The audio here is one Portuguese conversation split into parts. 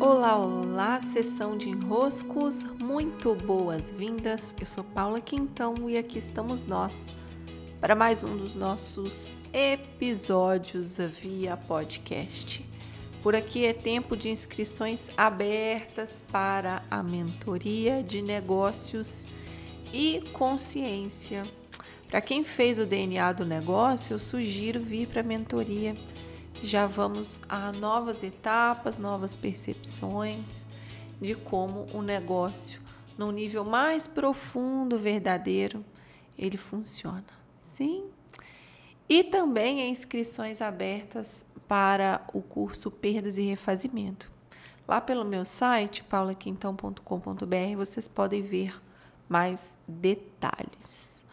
Olá, olá, sessão de enroscos, muito boas-vindas. Eu sou Paula Quintão e aqui estamos nós para mais um dos nossos episódios via podcast. Por aqui é tempo de inscrições abertas para a mentoria de negócios e consciência. Para quem fez o DNA do negócio, eu sugiro vir para a mentoria já vamos a novas etapas, novas percepções de como o negócio, num nível mais profundo, verdadeiro, ele funciona. Sim. E também inscrições abertas para o curso Perdas e Refazimento. Lá pelo meu site, paulaquintão.com.br, vocês podem ver mais detalhes.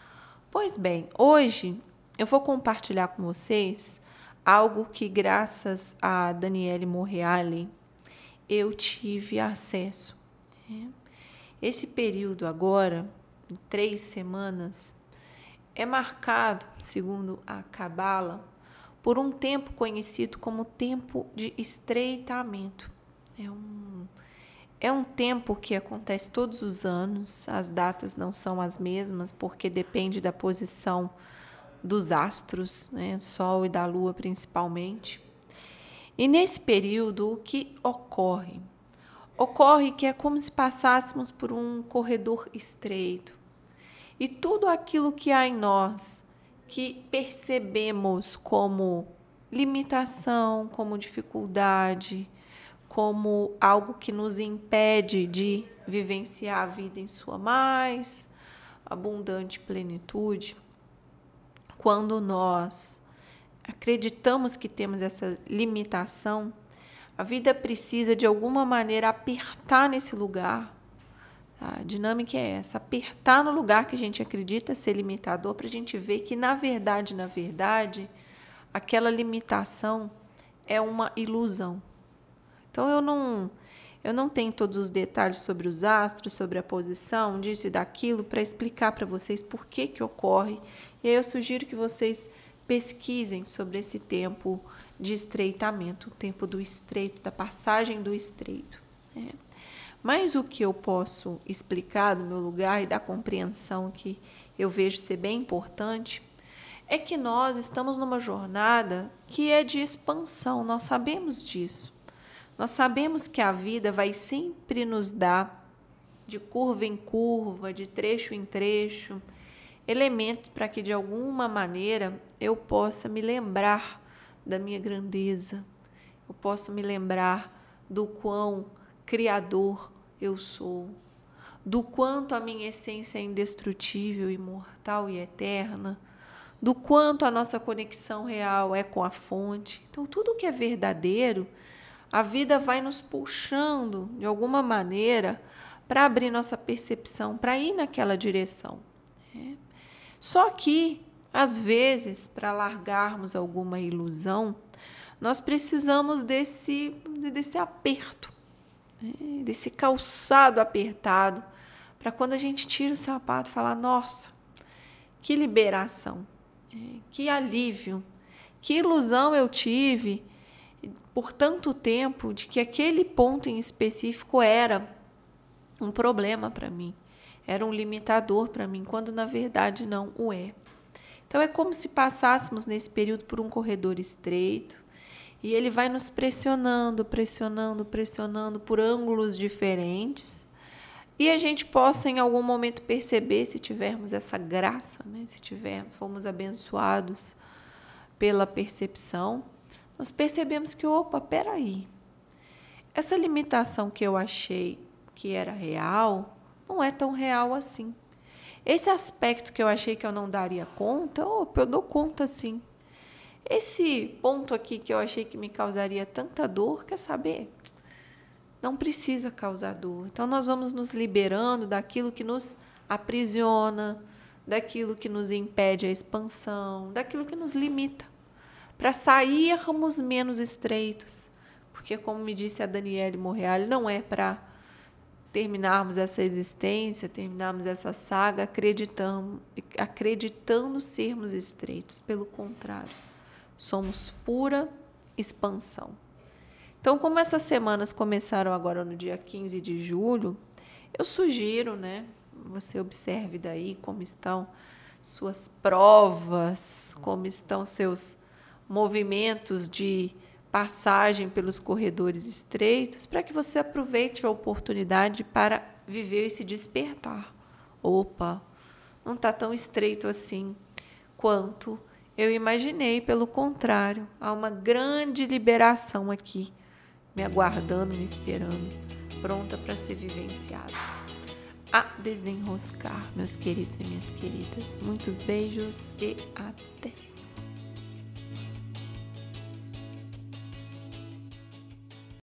Pois bem, hoje eu vou compartilhar com vocês algo que, graças a Daniele Morreale, eu tive acesso. Né? Esse período agora, três semanas, é marcado, segundo a Cabala, por um tempo conhecido como tempo de estreitamento. É um, é um tempo que acontece todos os anos, as datas não são as mesmas, porque depende da posição dos astros, né, Sol e da Lua principalmente. E nesse período, o que ocorre? Ocorre que é como se passássemos por um corredor estreito. E tudo aquilo que há em nós, que percebemos como limitação, como dificuldade, como algo que nos impede de vivenciar a vida em sua mais abundante plenitude, quando nós acreditamos que temos essa limitação, a vida precisa de alguma maneira apertar nesse lugar. A dinâmica é essa: apertar no lugar que a gente acredita ser limitador, para a gente ver que, na verdade, na verdade, aquela limitação é uma ilusão. Então, eu não. Eu não tenho todos os detalhes sobre os astros, sobre a posição disso e daquilo para explicar para vocês por que, que ocorre e aí eu sugiro que vocês pesquisem sobre esse tempo de estreitamento, o tempo do estreito, da passagem do estreito. Né? Mas o que eu posso explicar do meu lugar e da compreensão que eu vejo ser bem importante é que nós estamos numa jornada que é de expansão, nós sabemos disso. Nós sabemos que a vida vai sempre nos dar de curva em curva, de trecho em trecho, elementos para que de alguma maneira eu possa me lembrar da minha grandeza, eu possa me lembrar do quão criador eu sou, do quanto a minha essência é indestrutível, imortal e eterna, do quanto a nossa conexão real é com a fonte. Então, tudo que é verdadeiro, a vida vai nos puxando de alguma maneira para abrir nossa percepção, para ir naquela direção. Né? Só que, às vezes, para largarmos alguma ilusão, nós precisamos desse, desse aperto, né? desse calçado apertado, para quando a gente tira o sapato falar: nossa, que liberação, né? que alívio, que ilusão eu tive por tanto tempo de que aquele ponto em específico era um problema para mim era um limitador para mim, quando na verdade não o é. Então é como se passássemos nesse período por um corredor estreito e ele vai nos pressionando, pressionando, pressionando por ângulos diferentes e a gente possa em algum momento perceber se tivermos essa graça, né? se tivermos, fomos abençoados pela percepção, nós percebemos que, opa, peraí, essa limitação que eu achei que era real, não é tão real assim. Esse aspecto que eu achei que eu não daria conta, opa, eu dou conta sim. Esse ponto aqui que eu achei que me causaria tanta dor, quer saber? Não precisa causar dor. Então nós vamos nos liberando daquilo que nos aprisiona, daquilo que nos impede a expansão, daquilo que nos limita, para sairmos menos estreitos. Porque, como me disse a Daniele Morreale, não é para terminarmos essa existência, terminarmos essa saga acreditando, acreditando sermos estreitos. Pelo contrário, somos pura expansão. Então, como essas semanas começaram agora no dia 15 de julho, eu sugiro, né, você observe daí como estão suas provas, como estão seus movimentos de passagem pelos corredores estreitos, para que você aproveite a oportunidade para viver esse despertar. Opa, não está tão estreito assim quanto eu imaginei, pelo contrário, há uma grande liberação aqui, me aguardando, me esperando, pronta para ser vivenciada. A desenroscar, meus queridos e minhas queridas. Muitos beijos e até!